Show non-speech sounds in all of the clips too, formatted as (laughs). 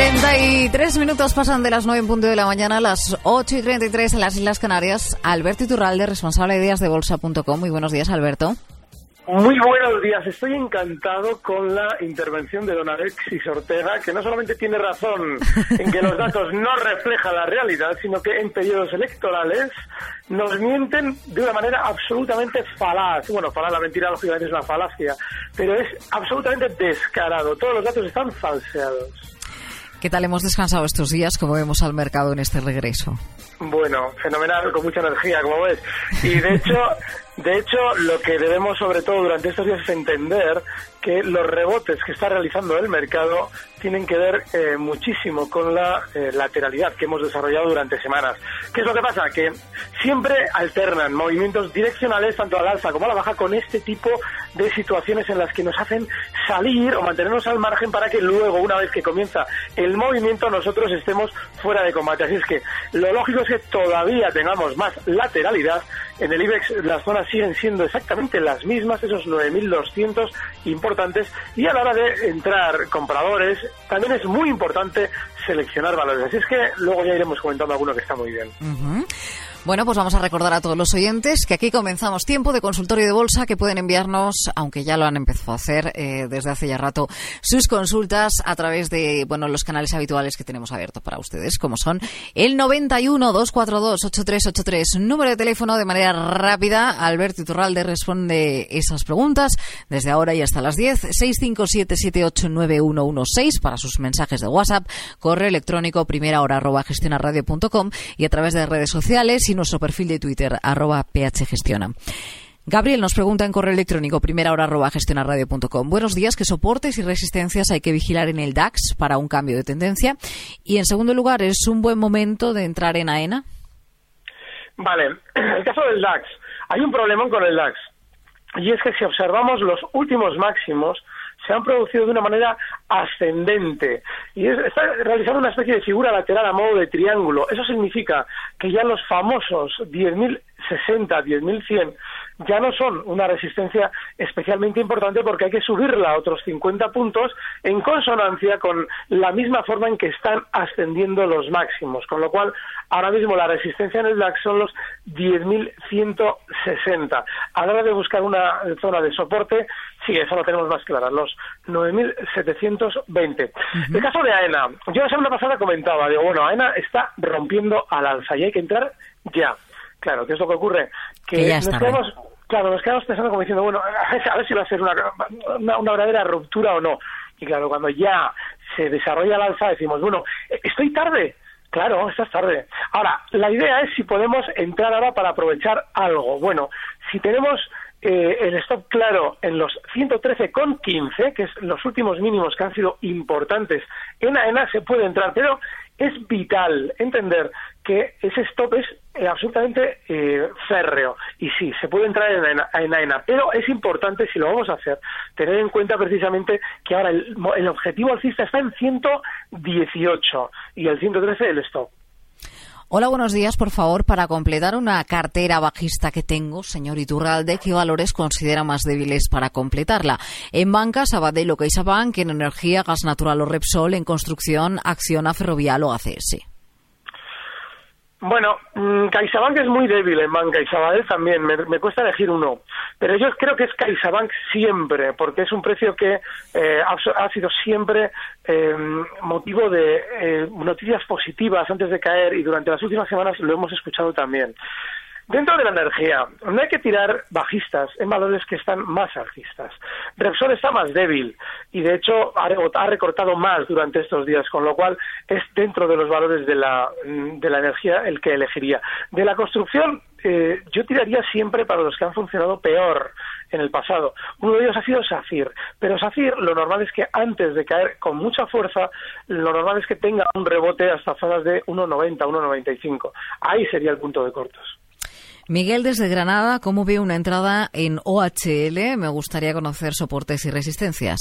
33 minutos pasan de las 9 en punto de la mañana a las 8 y 33 en las Islas Canarias. Alberto Iturralde, responsable de ideas de bolsa.com. Muy buenos días, Alberto. Muy buenos días. Estoy encantado con la intervención de don Alexis Ortega, que no solamente tiene razón en que los datos (laughs) no reflejan la realidad, sino que en periodos electorales nos mienten de una manera absolutamente falaz. Bueno, falaz, la mentira lógicamente es una falacia, pero es absolutamente descarado. Todos los datos están falseados. ¿Qué tal hemos descansado estos días? como vemos al mercado en este regreso? Bueno, fenomenal, con mucha energía, como ves. Y de (laughs) hecho, de hecho, lo que debemos sobre todo durante estos días es entender que los rebotes que está realizando el mercado tienen que ver eh, muchísimo con la eh, lateralidad que hemos desarrollado durante semanas. ¿Qué es lo que pasa? Que siempre alternan movimientos direccionales tanto al alza como a la baja con este tipo de situaciones en las que nos hacen salir o mantenernos al margen para que luego, una vez que comienza el movimiento, nosotros estemos fuera de combate. Así es que lo lógico es que todavía tengamos más lateralidad. En el IBEX las zonas siguen siendo exactamente las mismas, esos 9.200 importantes, y a la hora de entrar compradores, también es muy importante seleccionar valores. Así es que luego ya iremos comentando alguno que está muy bien. Bueno, pues vamos a recordar a todos los oyentes que aquí comenzamos. Tiempo de consultorio de bolsa que pueden enviarnos, aunque ya lo han empezado a hacer eh, desde hace ya rato, sus consultas a través de bueno los canales habituales que tenemos abiertos para ustedes, como son el 91 242 8383, número de teléfono de manera rápida. Alberto Iturralde responde esas preguntas desde ahora y hasta las 10, 657789116 para sus mensajes de WhatsApp, correo electrónico primera hora arroba gestionarradio.com y a través de redes sociales y nuestro perfil de Twitter, arroba phgestiona. Gabriel nos pregunta en correo electrónico primera hora arroba gestionarradio.com. Buenos días, ¿qué soportes y resistencias hay que vigilar en el DAX para un cambio de tendencia? Y en segundo lugar, ¿es un buen momento de entrar en AENA? Vale, el caso del DAX, hay un problema con el DAX. Y es que si observamos los últimos máximos, se han producido de una manera ascendente y está realizando una especie de figura lateral a modo de triángulo. Eso significa que ya los famosos 10.060, 10.100 ya no son una resistencia especialmente importante porque hay que subirla a otros 50 puntos en consonancia con la misma forma en que están ascendiendo los máximos. Con lo cual, ahora mismo la resistencia en el DAX son los 10.160. A la hora de buscar una zona de soporte, sí, eso lo tenemos más clara, los 9.720. El caso de AENA, yo la semana pasada comentaba, digo, bueno, AENA está rompiendo al alza y hay que entrar ya. Claro, ¿qué es lo que ocurre? Que, nos quedamos, claro, nos quedamos pensando como diciendo, bueno, a ver si va a ser una, una, verdadera ruptura o no. Y claro, cuando ya se desarrolla el alza decimos, bueno, estoy tarde. Claro, estás tarde. Ahora, la idea es si podemos entrar ahora para aprovechar algo. Bueno, si tenemos eh, el stop claro en los 113,15, que es los últimos mínimos que han sido importantes en AENA, se puede entrar, pero es vital entender que ese stop es eh, absolutamente eh, férreo. Y sí, se puede entrar en AENA, pero es importante, si lo vamos a hacer, tener en cuenta precisamente que ahora el, el objetivo alcista está en 118 y el 113 el stop. Hola, buenos días. Por favor, para completar una cartera bajista que tengo, señor Iturralde, ¿qué valores considera más débiles para completarla? En banca, Sabadell o CaixaBank, en energía, gas natural o Repsol, en construcción, Acciona, Ferrovial o ACS. Bueno, mm, CaixaBank es muy débil en banca y Sabadell también, me, cuesta elegir uno, pero yo creo que es CaixaBank siempre, porque es un precio que eh, ha, sido siempre eh, motivo de eh, noticias positivas antes de caer y durante las últimas semanas lo hemos escuchado también. Dentro de la energía, no hay que tirar bajistas en valores que están más alcistas. Repsol está más débil y, de hecho, ha recortado más durante estos días, con lo cual es dentro de los valores de la, de la energía el que elegiría. De la construcción, eh, yo tiraría siempre para los que han funcionado peor en el pasado. Uno de ellos ha sido SACIR, pero SACIR lo normal es que antes de caer con mucha fuerza, lo normal es que tenga un rebote hasta zonas de 1,90, 1,95. Ahí sería el punto de cortos. Miguel desde Granada, ¿cómo ve una entrada en OHL? Me gustaría conocer soportes y resistencias.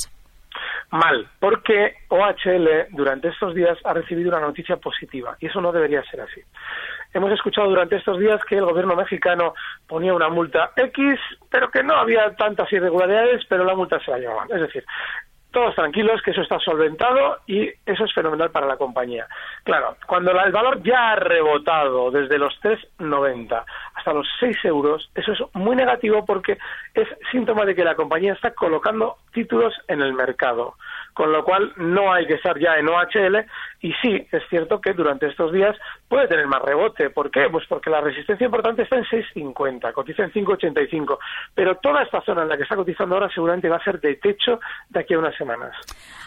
Mal, porque OHL durante estos días ha recibido una noticia positiva y eso no debería ser así. Hemos escuchado durante estos días que el gobierno mexicano ponía una multa X, pero que no había tantas irregularidades, pero la multa se la llevaban. Es decir, todos tranquilos, que eso está solventado y eso es fenomenal para la compañía. Claro, cuando el valor ya ha rebotado desde los 3,90 hasta los 6 euros, eso es muy negativo porque es síntoma de que la compañía está colocando títulos en el mercado con lo cual no hay que estar ya en OHL y sí, es cierto que durante estos días puede tener más rebote. ¿Por qué? Pues porque la resistencia importante está en 6.50, cotiza en 5.85, pero toda esta zona en la que está cotizando ahora seguramente va a ser de techo de aquí a unas semanas.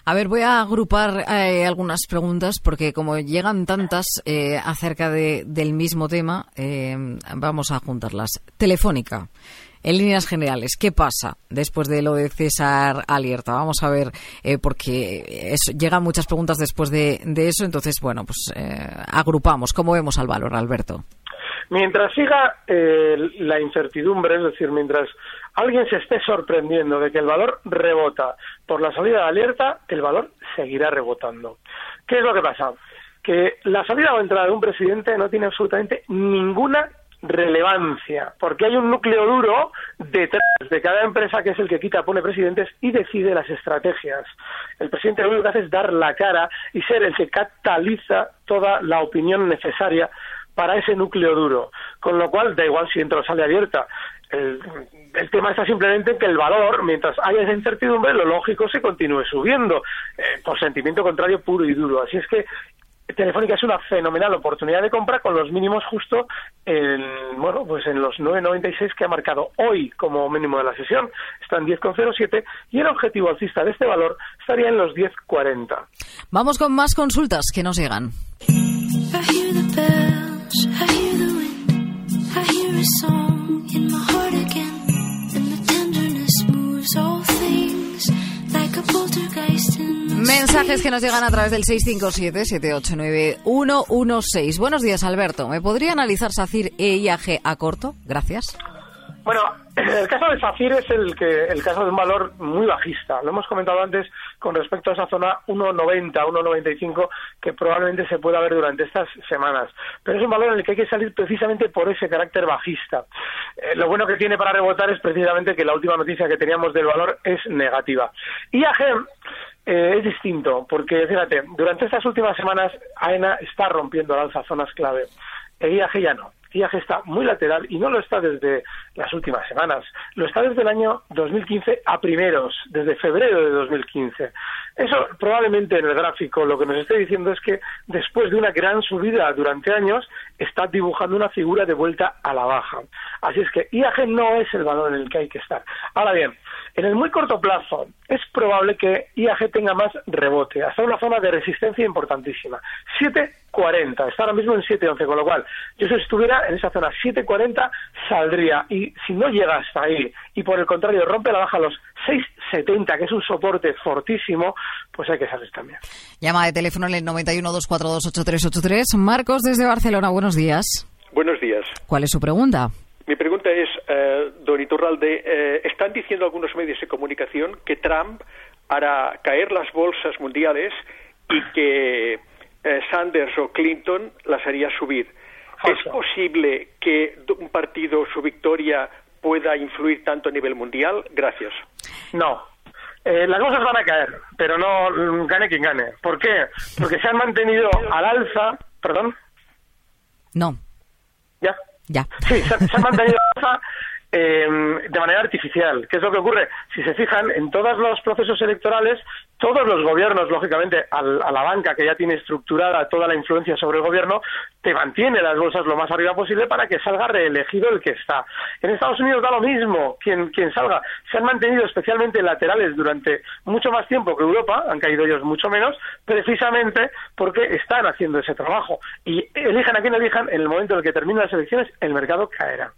A ver, voy a agrupar eh, algunas preguntas porque como llegan tantas eh, acerca de, del mismo tema, eh, vamos a juntarlas. Telefónica en líneas generales, ¿qué pasa después de lo de César Alierta? Vamos a ver, eh, porque llegan muchas preguntas después de, eso, entonces, bueno, pues eh, agrupamos. ¿Cómo vemos al valor, Alberto? Mientras siga eh, la incertidumbre, es decir, mientras alguien se esté sorprendiendo de que el valor rebota por la salida de alerta, el valor seguirá rebotando. ¿Qué es lo que pasa? Que la salida o entrada de un presidente no tiene absolutamente ninguna relevancia, porque hay un núcleo duro detrás de cada empresa que es el que quita, pone presidentes y decide las estrategias. El presidente lo único que hace es dar la cara y ser el que cataliza toda la opinión necesaria para ese núcleo duro, con lo cual da igual si entra o sale abierta. El, tema está simplemente en que el valor, mientras haya esa incertidumbre, lo lógico se continúe subiendo, eh, por sentimiento contrario puro y duro. Así es que Telefónica es una fenomenal oportunidad de compra con los mínimos justo en, bueno, pues en los 9.96 que ha marcado hoy como mínimo de la sesión. Está en 10,07 y el objetivo alcista de este valor estaría en los 10,40. Vamos con más consultas que nos llegan. Mensajes que nos llegan a través del 657-789-116. Buenos días, Alberto. ¿Me podría analizar SACIR e IAG a corto? Gracias. Bueno, el caso de SACIR es el, que, el caso de un valor muy bajista. Lo hemos comentado antes con respecto a esa zona 1,90, 1,95 que probablemente se pueda ver durante estas semanas. Pero es un valor en el que hay que salir precisamente por ese carácter bajista. Eh, lo bueno que tiene para rebotar es precisamente que la última noticia que teníamos del valor es negativa. IAG eh, es distinto, porque fíjate, durante estas últimas semanas AENA está rompiendo al alza zonas clave. El IAG ya no. IAG está muy lateral y no lo está desde las últimas semanas, lo está desde el año 2015 a primeros, desde febrero de 2015. Eso probablemente en el gráfico lo que nos esté diciendo es que después de una gran subida durante años está dibujando una figura de vuelta a la baja. Así es que IAG no es el valor en el que hay que estar. Ahora bien, en el muy corto plazo es probable que IAG tenga más rebote, hasta una zona de resistencia importantísima. 7.40, está ahora mismo en 7.11, con lo cual yo si estuviera en esa zona 7.40 saldría y si no llega hasta ahí y por el contrario rompe la baja a los 6.70, que es un soporte fortísimo, pues hay que salir también. Llama de teléfono en el 91 242 Marcos desde Barcelona, buenos días. Buenos días. ¿Cuál es su pregunta? Mi pregunta es, eh, don Iturralde, eh, están diciendo algunos medios de comunicación que Trump hará caer las bolsas mundiales y que eh, Sanders o Clinton las haría subir. ¿Es posible que un partido, su victoria, pueda influir tanto a nivel mundial? Gracias. No, eh, las bolsas van a caer, pero no mm, gane quien gane. ¿Por qué? Porque se han mantenido al alza. ¿Perdón? No. ¿Ya? Ya. Sí, se, han mantenido (laughs) al em, de manera artificial. ¿Qué es lo que ocurre? Si se fijan, en todos los procesos electorales todos los gobiernos, lógicamente, a la banca que ya tiene estructurada toda la influencia sobre el gobierno, te mantiene las bolsas lo más arriba posible para que salga reelegido el que está. En Estados Unidos da lo mismo quien, quien salga. Se han mantenido especialmente laterales durante mucho más tiempo que Europa, han caído ellos mucho menos, precisamente porque están haciendo ese trabajo. Y elijan a quien elijan, en el momento en el que terminen las elecciones, el mercado caerá.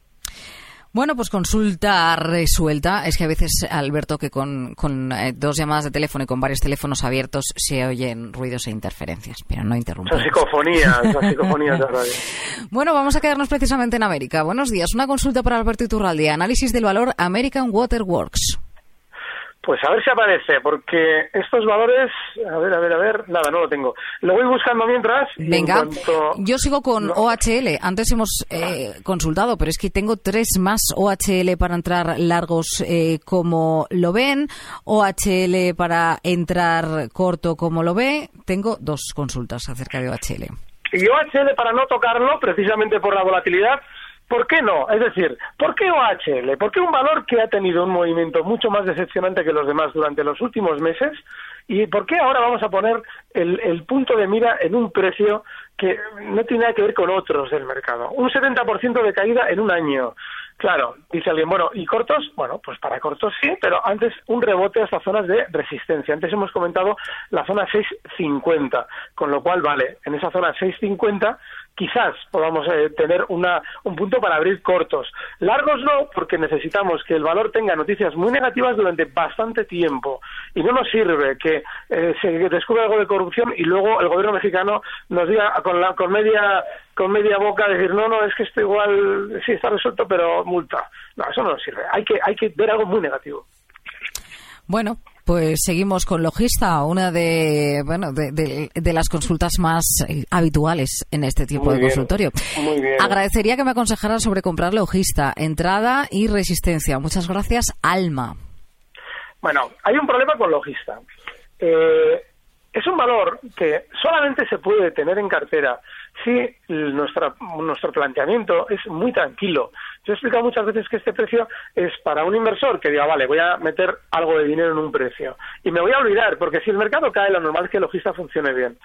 Bueno, pues consulta resuelta. Es que a veces, Alberto, que con, con eh, dos llamadas de teléfono y con varios teléfonos abiertos se oyen ruidos e interferencias, pero no interrumpen. Son psicofonías, son psicofonías de radio. (laughs) Bueno, vamos a quedarnos precisamente en América. Buenos días. Una consulta para Alberto Iturralde. Análisis del valor American Water Works. Pues a ver si aparece, porque estos valores, a ver, a ver, a ver, nada, no lo tengo. Lo voy buscando mientras. Venga, yo sigo con OHL. Antes hemos eh, consultado, pero es que tengo tres más OHL para entrar largos eh, como lo ven, OHL para entrar corto como lo ve. Tengo dos consultas acerca de OHL. Y OHL para no tocarlo, precisamente por la volatilidad, ¿Por qué no? Es decir, ¿por qué OHL? ¿Por qué un valor que ha tenido un movimiento mucho más decepcionante que los demás durante los últimos meses? ¿Y por qué ahora vamos a poner el, punto de mira en un precio que no tiene nada que ver con otros del mercado? Un 70% de caída en un año. Claro, dice alguien, bueno, ¿y cortos? Bueno, pues para cortos sí, pero antes un rebote hasta zonas de resistencia. Antes hemos comentado la zona 650, con lo cual, vale, en esa zona 650 quizás podamos eh, tener una, un punto para abrir cortos. Largos no, porque necesitamos que el valor tenga noticias muy negativas durante bastante tiempo. Y no nos sirve que eh, se descubra algo de corrupción y luego el gobierno mexicano nos diga con, la, con, media, con media boca decir, no, no, es que esto igual sí está resuelto, pero multa. No, eso no nos sirve. Hay que, hay que ver algo muy negativo. Bueno, pues seguimos con Logista, una de, bueno, de, de, las consultas más eh, habituales en este tipo de consultorio. Muy bien. Agradecería que me aconsejara sobre comprar Logista, entrada y resistencia. Muchas gracias, Alma. Bueno, hay un problema con Logista. Eh, es un valor que solamente se puede tener en cartera si nuestra, nuestro planteamiento es muy tranquilo. Yo he explicado muchas veces que este precio es para un inversor que diga, vale, voy a meter algo de dinero en un precio. Y me voy a olvidar, porque si el mercado cae, lo normal es que el logista funcione bien.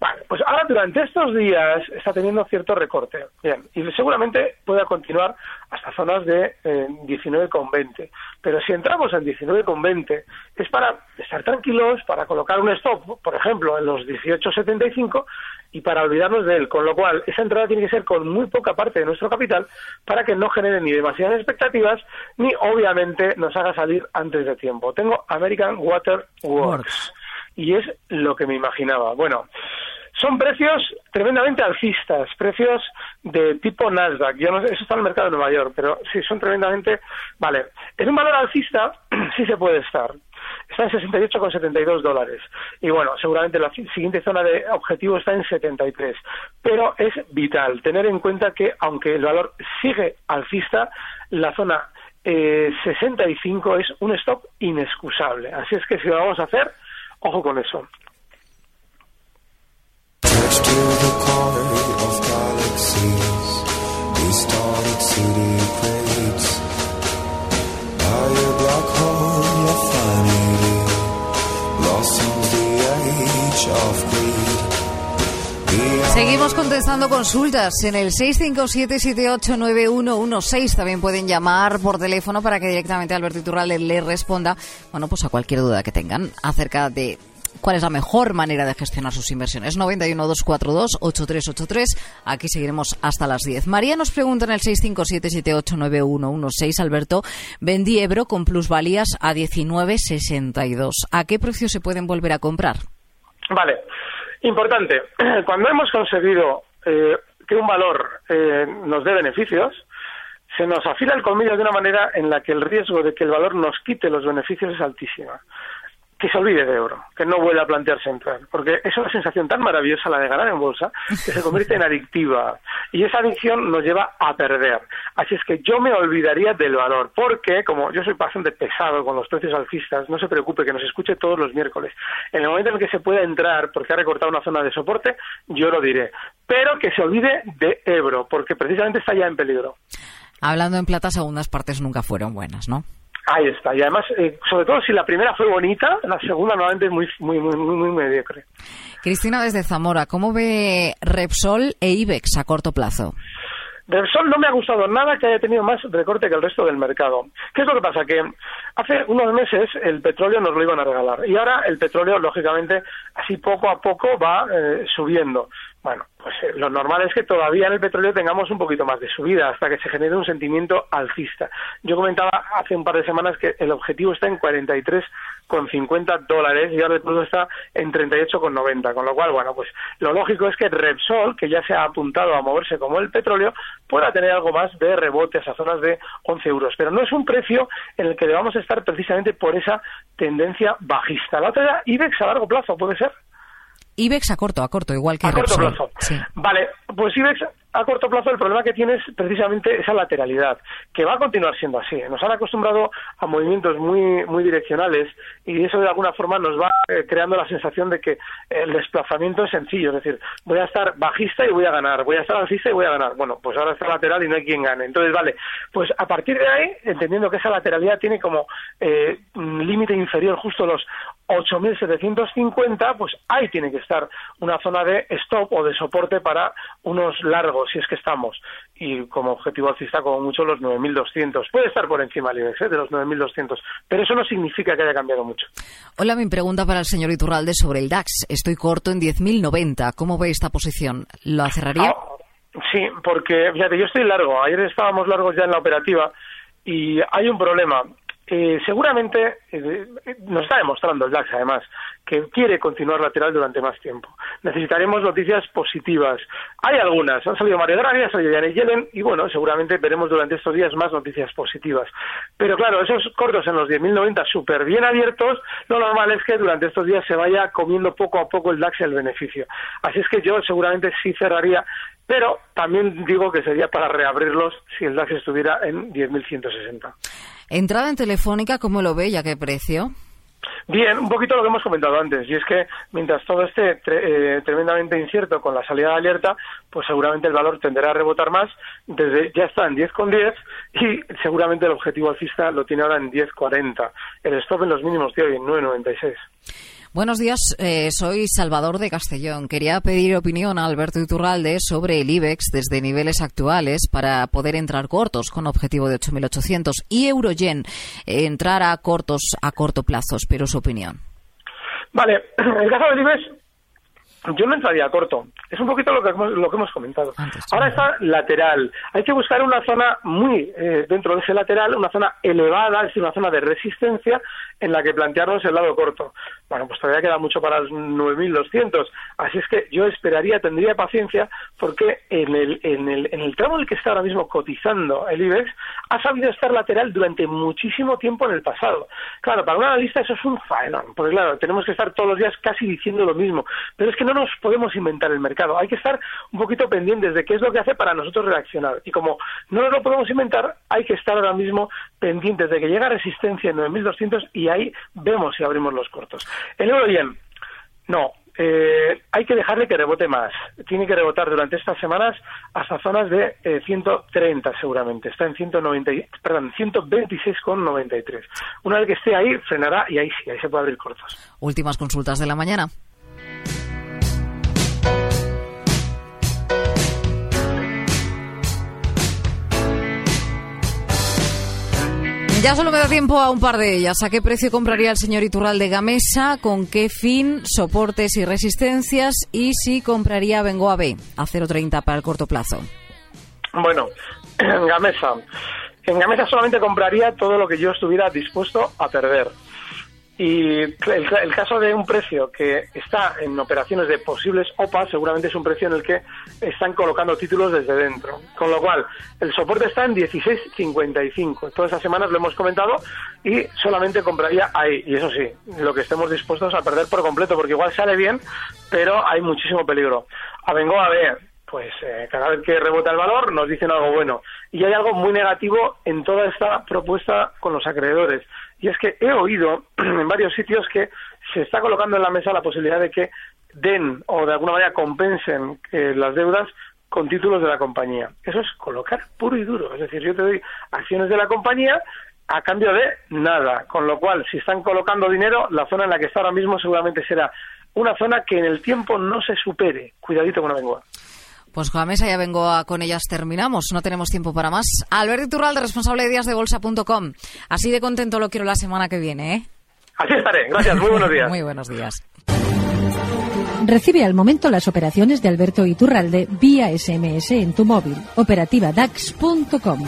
Vale, pues ahora durante estos días está teniendo cierto recorte. Bien, y seguramente pueda continuar hasta zonas de eh, 19,20. Pero si entramos en 19,20 es para estar tranquilos, para colocar un stop, por ejemplo, en los 18,75 y para olvidarnos de él. Con lo cual, esa entrada tiene que ser con muy poca parte de nuestro capital para que no genere ni demasiadas expectativas ni obviamente nos haga salir antes de tiempo. Tengo American Water Works y es lo que me imaginaba. Bueno, son precios tremendamente alcistas, precios de tipo Nasdaq. Yo no sé, eso está en el mercado de Nueva York, pero sí son tremendamente. Vale, en un valor alcista (clears throat) sí se puede estar. Está en 68,72 dólares. Y bueno, seguramente la siguiente zona de objetivo está en 73. Pero es vital tener en cuenta que, aunque el valor sigue alcista, la zona eh, 65 es un stop inexcusable. Así es que si lo vamos a hacer, ojo con eso. Seguimos contestando consultas en el 657-789116. También pueden llamar por teléfono para que directamente Alberto Iturralde le responda, bueno, pues a cualquier duda que tengan acerca de cuál es la mejor manera de gestionar sus inversiones. 91242-8383. Aquí seguiremos hasta las 10. María nos pregunta en el 657-789116. Alberto, vendí Ebro con plusvalías a 19,62. ¿A qué precio se pueden volver a comprar? Vale. Importante. (clears throat) Cuando hemos conseguido eh, que un valor eh, nos dé beneficios, se nos afila el colmillo de una manera en la que el riesgo de que el valor nos quite los beneficios es altísima que se olvide de euro, que no vuelva a plantearse entrar, porque es una sensación tan maravillosa la de ganar en bolsa que se convierte en (laughs) adictiva y esa adicción nos lleva a perder. Así es que yo me olvidaría del valor, porque como yo soy bastante pesado con los precios alcistas, no se preocupe que nos escuche todos los miércoles. En el momento en el que se pueda entrar porque ha recortado una zona de soporte, yo lo diré, pero que se olvide de euro, porque precisamente está ya en peligro. Hablando en plata, segundas partes nunca fueron buenas, ¿no? Ahí está. Y además, eh, sobre todo si la primera fue bonita, la segunda normalmente es muy, muy, muy, muy, mediocre. Cristina desde Zamora, ¿cómo ve Repsol e IBEX a corto plazo? Repsol no me ha gustado nada que haya tenido más recorte que el resto del mercado. ¿Qué es lo que pasa? Que hace unos meses el petróleo nos lo iban a regalar y ahora el petróleo, lógicamente, así poco a poco va eh, subiendo. Bueno, pues eh, lo normal es que todavía en el petróleo tengamos un poquito más de subida hasta que se genere un sentimiento alcista. Yo comentaba hace un par de semanas que el objetivo está en 43,50 dólares y ahora el producto está en 38,90, con lo cual, bueno, pues lo lógico es que Repsol, que ya se ha apuntado a moverse como el petróleo, pueda tener algo más de rebote a zonas de 11 euros. Pero no es un precio en el que debamos estar precisamente por esa tendencia bajista. La otra era IBEX a largo plazo, ¿puede ser? IBEX a corto, a corto, igual que a corto plazo. Vale, pues IBEX a corto plazo el problema que tiene es precisamente esa lateralidad, que va a continuar siendo así. Nos han acostumbrado a movimientos muy, muy direccionales y eso de alguna forma nos va eh, creando la sensación de que el desplazamiento es sencillo, es decir, voy a estar bajista y voy a ganar, voy a estar alcista y voy a ganar. Bueno, pues ahora está lateral y no hay quien gane. Entonces, vale, pues a partir de ahí, entendiendo que esa lateralidad tiene como eh, límite inferior justo los 8.750, pues ahí tiene que estar una zona de stop o de soporte para unos largos, si es que estamos. Y como objetivo alcista, como mucho, los 9.200. Puede estar por encima del IBEX, ¿eh? de los 9.200, pero eso no significa que haya cambiado mucho. Hola, mi pregunta para el señor Iturralde sobre el DAX. Estoy corto en 10.090. ¿Cómo ve esta posición? ¿Lo cerraría? Ah, sí, porque, fíjate, yo estoy largo. Ayer estábamos largos ya en la operativa y hay un problema. Eh, seguramente eh, nos está demostrando el DAX, además, que quiere continuar lateral durante más tiempo. Necesitaremos noticias positivas. Hay algunas. Han salido Mario Draghi, ha salido Janet Yellen y, bueno, seguramente veremos durante estos días más noticias positivas. Pero, claro, esos cortos en los 10.090 súper bien abiertos, lo normal es que durante estos días se vaya comiendo poco a poco el DAX el beneficio. Así es que yo seguramente sí cerraría pero también digo que sería para reabrirlos si el DAX estuviera en 10.160. Entrada en Telefónica, ¿cómo lo ve y a qué precio? Bien, un poquito lo que hemos comentado antes, y es que mientras todo esté eh, tremendamente incierto con la salida de alerta, pues seguramente el valor tenderá a rebotar más, desde ya está en 10,10 y seguramente el objetivo alcista lo tiene ahora en 10,40. El stop en los mínimos de hoy en 9,96. Buenos días, eh, soy Salvador de Castellón. Quería pedir opinión a Alberto Iturralde sobre el IBEX desde niveles actuales para poder entrar cortos con objetivo de 8.800 y Eurogen eh, entrar a cortos a corto plazo. Espero su opinión. Vale, el caso del IBEX yo no entraría corto. Es un poquito lo que hemos, lo que hemos comentado. Ahora está lateral. Hay que buscar una zona muy eh, dentro de ese lateral, una zona elevada, es decir, una zona de resistencia en la que plantearnos el lado corto. Bueno, pues todavía queda mucho para los 9.200. Así es que yo esperaría, tendría paciencia, porque en el, en, el, en el tramo en el que está ahora mismo cotizando el IBEX, ha sabido estar lateral durante muchísimo tiempo en el pasado. Claro, para un analista eso es un faenón, porque claro, tenemos que estar todos los días casi diciendo lo mismo. Pero es que no nos podemos inventar el mercado. Hay que estar un poquito pendientes de qué es lo que hace para nosotros reaccionar. Y como no nos lo podemos inventar, hay que estar ahora mismo pendientes de que llega resistencia en 9.200 y ahí vemos si abrimos los cortos. El euro yen, no, eh, hay que dejarle que rebote más. Tiene que rebotar durante estas semanas hasta zonas de 130 eh, seguramente. Está en 190, perdón, 126,93. Una vez que esté ahí, frenará y ahí sí, ahí se puede abrir cortos. Últimas consultas de la mañana. Ya solo me da tiempo a un par de ellas. ¿A qué precio compraría el señor Iturral de Gamesa? ¿Con qué fin? ¿Soportes y resistencias? Y si compraría Bengoa B a 0,30 para el corto plazo. Bueno, Gamesa. En Gamesa solamente compraría todo lo que yo estuviera dispuesto a perder. Y el, caso de un precio que está en operaciones de posibles OPA, seguramente es un precio en el que están colocando títulos desde dentro. Con lo cual, el soporte está en 16.55. Todas esas semanas lo hemos comentado y solamente compraría ahí. Y eso sí, lo que estemos dispuestos a perder por completo, porque igual sale bien, pero hay muchísimo peligro. A vengo a ver, pues eh, cada vez que rebota el valor nos dicen algo bueno. Y hay algo muy negativo en toda esta propuesta con los acreedores y es que he oído (clears throat) en varios sitios que se está colocando en la mesa la posibilidad de que den o de alguna manera compensen eh, las deudas con títulos de la compañía. Eso es colocar puro y duro. Es decir, yo te doy acciones de la compañía a cambio de nada. Con lo cual, si están colocando dinero, la zona en la que está ahora mismo seguramente será una zona que en el tiempo no se supere. Cuidadito con la lengua. Pues con la mesa ya vengo a, con ellas terminamos, no tenemos tiempo para más. Alberto Iturralde, responsable de díasdebolsa.com. Así de contento lo quiero la semana que viene, ¿eh? Así estaré, gracias, muy buenos días. (laughs) muy buenos días. Recibe al momento las operaciones de Alberto Iturralde vía SMS en tu móvil. Operativa DAX.com.